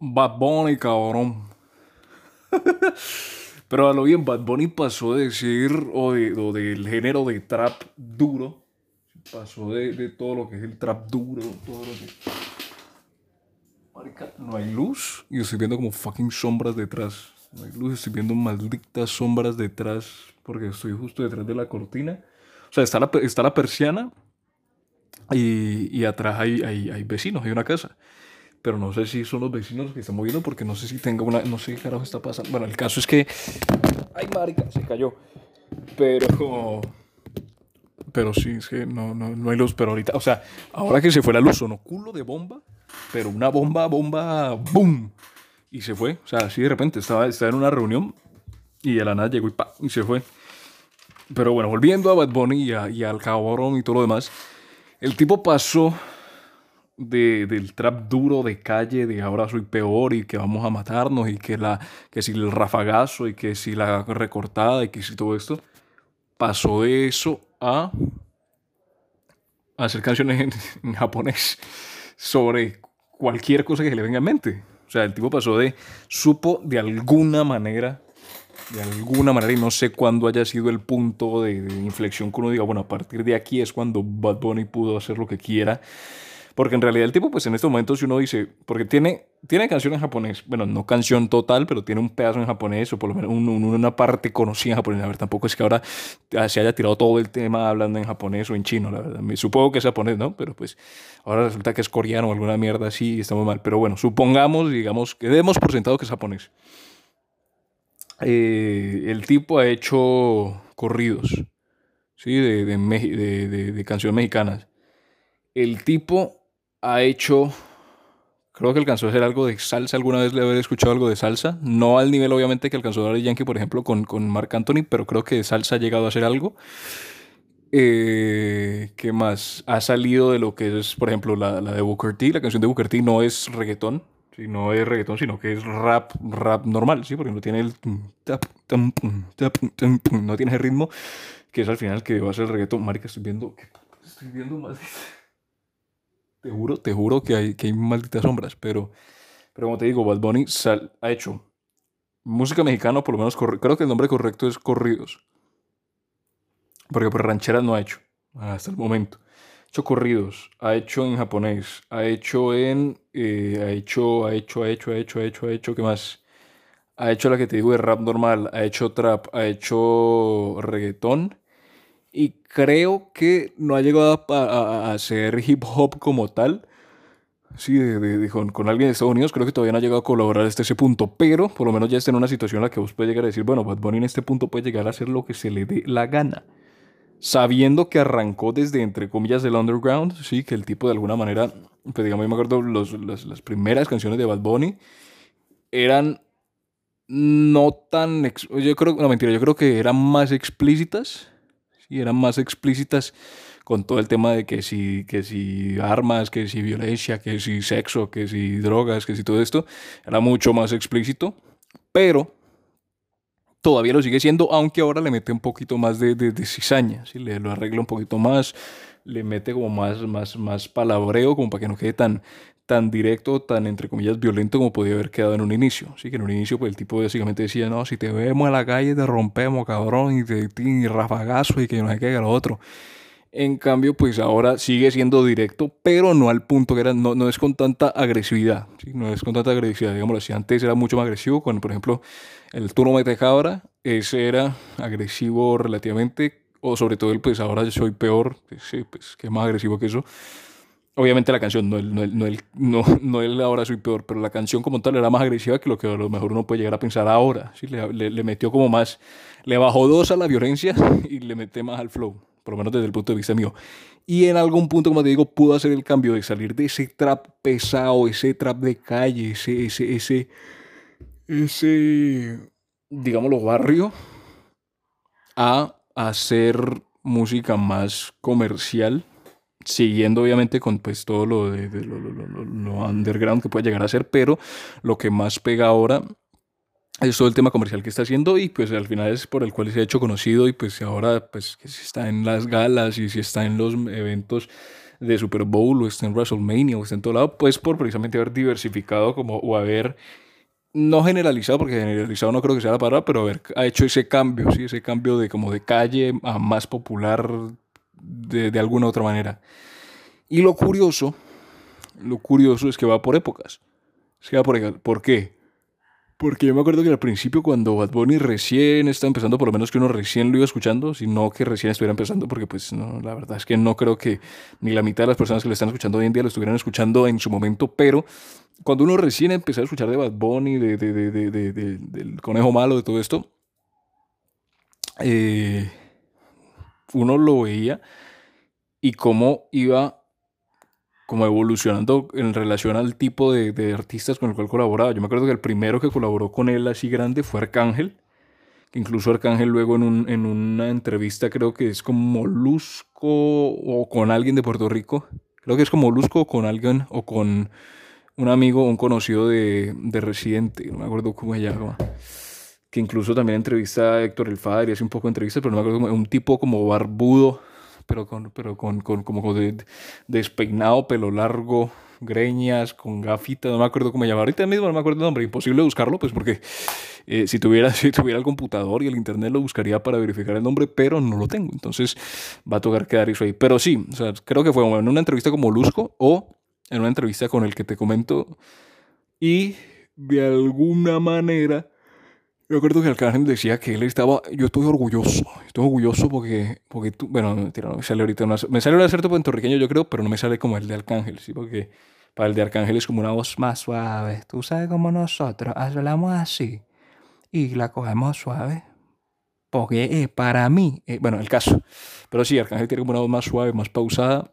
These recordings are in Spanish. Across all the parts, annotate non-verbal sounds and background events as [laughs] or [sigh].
Bad Bunny, cabrón. [laughs] Pero a lo bien, Bad Bunny pasó de ser, o, de, o del género de trap duro, pasó de, de, todo lo que es el trap duro, todo lo que... Marica, no hay luz y estoy viendo como fucking sombras detrás. No hay luz, estoy viendo malditas sombras detrás porque estoy justo detrás de la cortina. O sea, está la, está la persiana y, y atrás hay, hay, hay vecinos, hay una casa pero no sé si son los vecinos los que están moviendo porque no sé si tenga una, no sé qué carajo está pasando. Bueno, el caso es que, ay marica, se cayó. Pero, pero sí, es que no, no, no hay luz, pero ahorita, o sea, ahora que se fue la luz, sonó culo de bomba, pero una bomba, bomba, boom, y se fue. O sea, así de repente estaba, estaba en una reunión y de la nada llegó y pa, y se fue. Pero bueno, volviendo a Bad Bunny y, a, y al cabrón y todo lo demás, el tipo pasó de, del trap duro de calle, de ahora soy peor y que vamos a matarnos y que, la, que si el rafagazo y que si la recortada y que si todo esto, pasó eso a, hacer canciones en, [laughs] en, japonés sobre cualquier cosa que se le venga en mente. O sea, el tipo pasó de, supo de alguna manera, de alguna manera, y no sé cuándo haya sido el punto de inflexión que uno diga, bueno, a partir de aquí es cuando Bad Bunny pudo hacer lo que quiera porque en realidad el tipo, pues en estos momentos, si uno dice, porque tiene, tiene canción en japonés, bueno, no canción total, pero tiene un pedazo en japonés, o por lo menos un, un, una parte conocida en japonés. A ver, tampoco es que ahora se haya tirado todo el tema hablando en japonés o en chino, la verdad. Me, supongo que es japonés, ¿no? Pero pues ahora resulta que es coreano o alguna mierda así y estamos mal. Pero bueno, supongamos, digamos, que demos por sentado que es japonés. Eh, el tipo ha hecho corridos, ¿sí? De, de, de, de, canciones mexicanas. El tipo ha hecho, creo que alcanzó a hacer algo de salsa, alguna vez le haber escuchado algo de salsa, no al nivel obviamente que alcanzó dar Yankee, por ejemplo, con, con Marc Anthony, pero creo que de salsa ha llegado a hacer algo. Eh, ¿Qué más? Ha salido de lo que es, por ejemplo, la, la de Booker T. La canción de Booker T no es reggaetón, ¿sí? no es reggaetón, sino que es rap, rap normal, ¿sí? Porque no tiene el... No tiene el ritmo, que es al final que va a ser el reggaetón. Marica, estoy viendo... Estoy viendo más... Te juro, te juro que hay, que hay malditas sombras, pero, pero como te digo, Bad Bunny ha hecho música mexicana, por lo menos, creo que el nombre correcto es corridos. Porque por rancheras no ha hecho, hasta el momento. Ha hecho corridos, ha hecho en japonés, ha hecho en. Eh, ha hecho, ha hecho, ha hecho, ha hecho, ha hecho, ha hecho, ¿qué más? Ha hecho la que te digo de rap normal, ha hecho trap, ha hecho reggaetón y creo que no ha llegado a, a, a hacer hip hop como tal. Sí, de, de, de, con, con, alguien de Estados Unidos, creo que todavía no ha llegado a colaborar hasta ese punto, pero por lo menos ya está en una situación en la que vos puedes llegar a decir, bueno, Bad Bunny en este punto puede llegar a hacer lo que se le dé la gana. Sabiendo que arrancó desde, entre comillas, el underground, sí, que el tipo de alguna manera, pues digamos, yo me acuerdo, los, las, las primeras canciones de Bad Bunny eran no tan, yo creo, no mentira, yo creo que eran más explícitas, y eran más explícitas con todo el tema de que si, que si armas, que si violencia, que si sexo, que si drogas, que si todo esto, era mucho más explícito, pero todavía lo sigue siendo, aunque ahora le mete un poquito más de, de, cizaña, ¿sí? le lo arregla un poquito más, le mete como más, más, más palabreo, como para que no quede tan, tan directo, tan entre comillas violento como podía haber quedado en un inicio. Así que en un inicio pues el tipo básicamente decía, no, si te vemos en la calle te rompemos, cabrón, y te y rafagazo y que no hay que lo otro. En cambio, pues ahora sigue siendo directo, pero no al punto que era, no, no es con tanta agresividad, ¿sí? no es con tanta agresividad, digámoslo así. Antes era mucho más agresivo, con por ejemplo el turno mete cabra, ese era agresivo relativamente, o sobre todo el pues ahora yo soy peor, sí, pues que más agresivo que eso. Obviamente la canción, no el, no, el, no, el, no, [laughs] no el ahora soy peor, pero la canción como tal era más agresiva que lo que a lo mejor uno puede llegar a pensar ahora. ¿sí? Le, le, le metió como más, le bajó dos a la violencia [laughs] y le mete más al flow por lo menos desde el punto de vista mío. Y en algún punto, como te digo, pudo hacer el cambio de salir de ese trap pesado, ese trap de calle, ese, ese, ese, ese, digámoslo, barrio, a hacer música más comercial, siguiendo obviamente con pues todo lo de, de lo, lo, lo, lo, underground que puede llegar a ser, pero lo que más pega ahora es todo el tema comercial que está haciendo y pues al final es por el cual se ha hecho conocido y pues ahora pues que si está en las galas y si está en los eventos de Super Bowl o esté en WrestleMania o esté en todo lado, pues por precisamente haber diversificado como o haber no generalizado, porque generalizado no creo que sea la palabra, pero haber ha hecho ese cambio, ¿sí? ese cambio de como de calle a más popular de, de alguna otra manera. Y lo curioso, lo curioso es que va por épocas. Se va por, ¿Por qué? Porque yo me acuerdo que al principio cuando Bad Bunny recién estaba empezando, por lo menos que uno recién lo iba escuchando, sino que recién estuviera empezando, porque pues no, la verdad es que no creo que ni la mitad de las personas que lo están escuchando hoy en día lo estuvieran escuchando en su momento, pero cuando uno recién empezó a escuchar de Bad Bunny, de, de, de, del Conejo Malo, de todo esto, eh, uno lo veía y cómo iba como evolucionando en relación al tipo de, artistas con el cual colaboraba. Yo me acuerdo que el primero que colaboró con él así grande fue Arcángel, que incluso Arcángel luego en, un, en una entrevista creo que es como Molusco o con alguien de Puerto Rico, creo que es como Molusco o con alguien o con un amigo, un conocido de, de Residente, no me acuerdo cómo se llama, que incluso también entrevista a Héctor El Fader y hace un poco de entrevistas, pero no me acuerdo, un tipo como barbudo, pero con, pero con, con como de, despeinado, pelo largo, greñas, con gafitas, no me acuerdo cómo llamaba. Ahorita mismo no me acuerdo el nombre, imposible buscarlo, pues porque eh, si, tuviera, [laughs] si tuviera el computador y el internet lo buscaría para verificar el nombre, pero no lo tengo. Entonces va a tocar quedar eso ahí. Pero sí, o sea, creo que fue en una entrevista con Molusco o en una entrevista con el que te comento. Y de alguna manera yo recuerdo que Arcángel decía que él estaba, yo estoy orgulloso, estoy orgulloso porque, porque tú, bueno, mentira, no me sale ahorita, una, me sale un acierto puertorriqueño yo creo, pero no me sale como el de Arcángel, ¿sí? Porque para el de Arcángel es como una voz más suave, tú sabes como nosotros hablamos así y la cogemos suave. Porque eh, para mí, eh, bueno, el caso, pero sí, Arcángel tiene como una voz más suave, más pausada,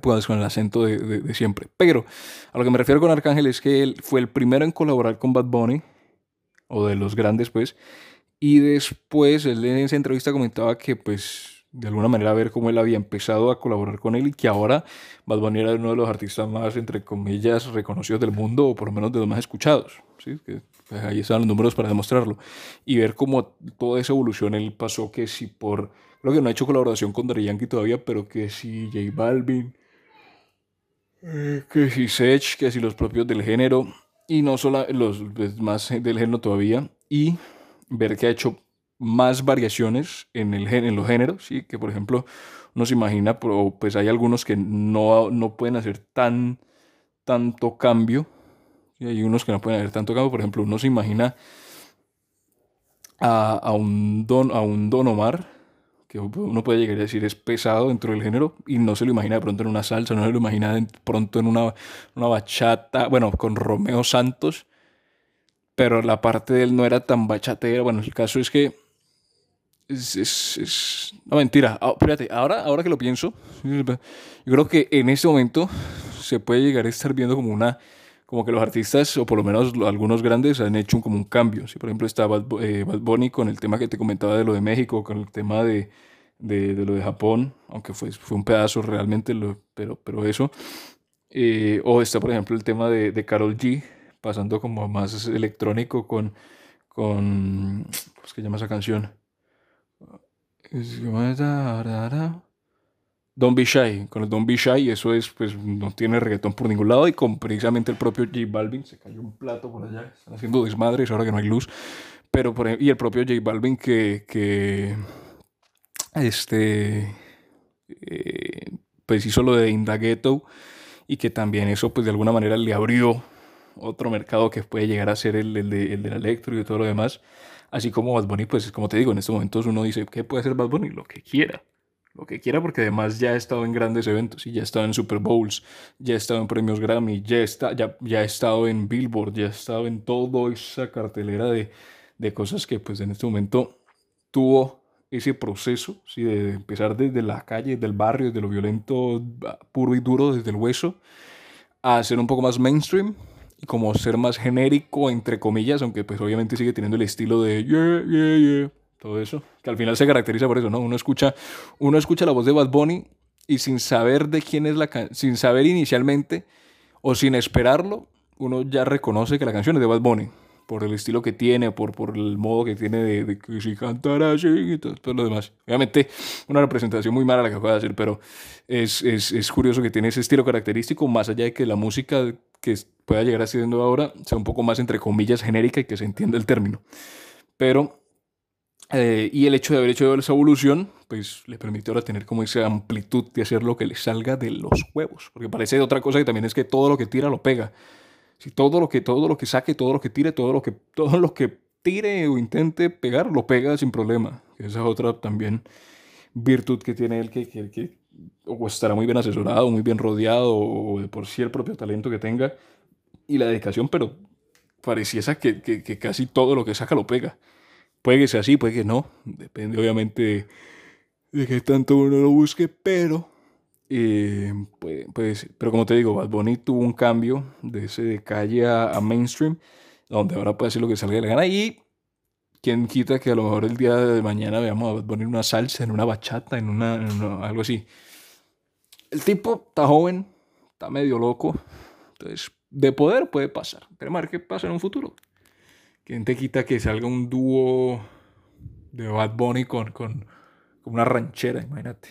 pues con el acento de, de, de siempre. Pero a lo que me refiero con Arcángel es que él fue el primero en colaborar con Bad Bunny o de los grandes, pues. Y después él en esa entrevista comentaba que, pues, de alguna manera ver cómo él había empezado a colaborar con él y que ahora Bad Bunny era uno de los artistas más, entre comillas, reconocidos del mundo, o por lo menos de los más escuchados. ¿sí? Que, pues, ahí están los números para demostrarlo. Y ver cómo toda esa evolución él pasó, que si por. Creo que no ha hecho colaboración con Daddy Yankee todavía, pero que si J Balvin, eh, que si Sech, que si los propios del género y no solo los pues, más del género todavía, y ver que ha hecho más variaciones en, el, en los géneros, ¿sí? que por ejemplo uno se imagina, pero pues hay algunos que no, no pueden hacer tan, tanto cambio, y hay unos que no pueden hacer tanto cambio, por ejemplo uno se imagina a, a un, don, a un Don Omar, que uno puede llegar a decir es pesado dentro del género y no se lo imagina de pronto en una salsa, no se lo imagina de pronto en una, una bachata, bueno, con Romeo Santos, pero la parte de él no era tan bachatera. Bueno, el caso es que es, es, es... no mentira, ah, fíjate, ahora, ahora que lo pienso, yo creo que en este momento se puede llegar a estar viendo como una como que los artistas, o por lo menos algunos grandes, han hecho como un cambio. Si por ejemplo está Bad, eh, Bad, Bunny con el tema que te comentaba de lo de México, con el tema de, de, de lo de Japón, aunque fue, fue un pedazo realmente, lo, pero, pero eso. Eh, o está por ejemplo el tema de, de Carol G, pasando como más electrónico con, con ¿cómo es que llama esa canción? Don't Be Shy, con el Don't Be Shy, eso es, pues no tiene reggaetón por ningún lado y con precisamente el propio J Balvin, se cayó un plato por allá, están haciendo desmadres ahora que no hay luz, pero por, y el propio J Balvin que, que este, eh, pues hizo lo de Indagueto y que también eso pues de alguna manera le abrió otro mercado que puede llegar a ser el, el, de, el del electro y de todo lo demás, así como Bad Bunny, pues como te digo, en estos momentos uno dice, ¿qué puede hacer Bad Bunny? Lo que quiera lo que quiera, porque además ya ha estado en grandes eventos y ya ha estado en Super Bowls, ya ha estado en premios Grammy, ya, está, ya, ya ha estado en Billboard, ya ha estado en toda esa cartelera de, de cosas que pues en este momento tuvo ese proceso, ¿sí? de empezar desde la calle, del barrio, desde lo violento puro y duro, desde el hueso, a ser un poco más mainstream y como ser más genérico, entre comillas, aunque pues obviamente sigue teniendo el estilo de yeah, yeah, yeah todo eso, que al final se caracteriza por eso, ¿no? Uno escucha, uno escucha la voz de Bad Bunny y sin saber de quién es la canción, sin saber inicialmente o sin esperarlo, uno ya reconoce que la canción es de Bad Bunny. por el estilo que tiene, por, por el modo que tiene de, de que si cantara así y todo, todo, lo demás. Obviamente, una representación muy mala la que acaba de hacer, pero es, es, es, curioso que tiene ese estilo característico, más allá de que la música que pueda llegar a siendo ahora sea un poco más, entre comillas, genérica y que se entienda el término. Pero, eh, y el hecho de haber hecho esa evolución, pues le permitió ahora tener como esa amplitud de hacer lo que le salga de los huevos. Porque parece otra cosa que también es que todo lo que tira lo pega. Si todo lo que, todo lo que saque, todo lo que tire, todo lo que, [laughs] todo lo que tire o intente pegar, lo pega sin problema. Esa es otra también virtud que tiene él, que, que, que o estará muy bien asesorado, muy bien rodeado, o de por sí el propio talento que tenga y la dedicación, pero pareciese que, que, que casi todo lo que saca lo pega. Puede que sea así, puede que no. Depende obviamente de, de qué tanto uno lo busque, pero eh, pues, pero como te digo, Bad Bunny tuvo un cambio de ese de calle a, mainstream, donde ahora puede hacer lo que salga de la gana y quien quita que a lo mejor el día de mañana veamos a Bad Bunny en una salsa, en una bachata, en una, algo así. El tipo está joven, está medio loco, entonces de poder puede pasar. Pero más qué pasa en un futuro. ¿Quién te quita que salga un dúo de Bad Bunny con, con, una ranchera? Imagínate.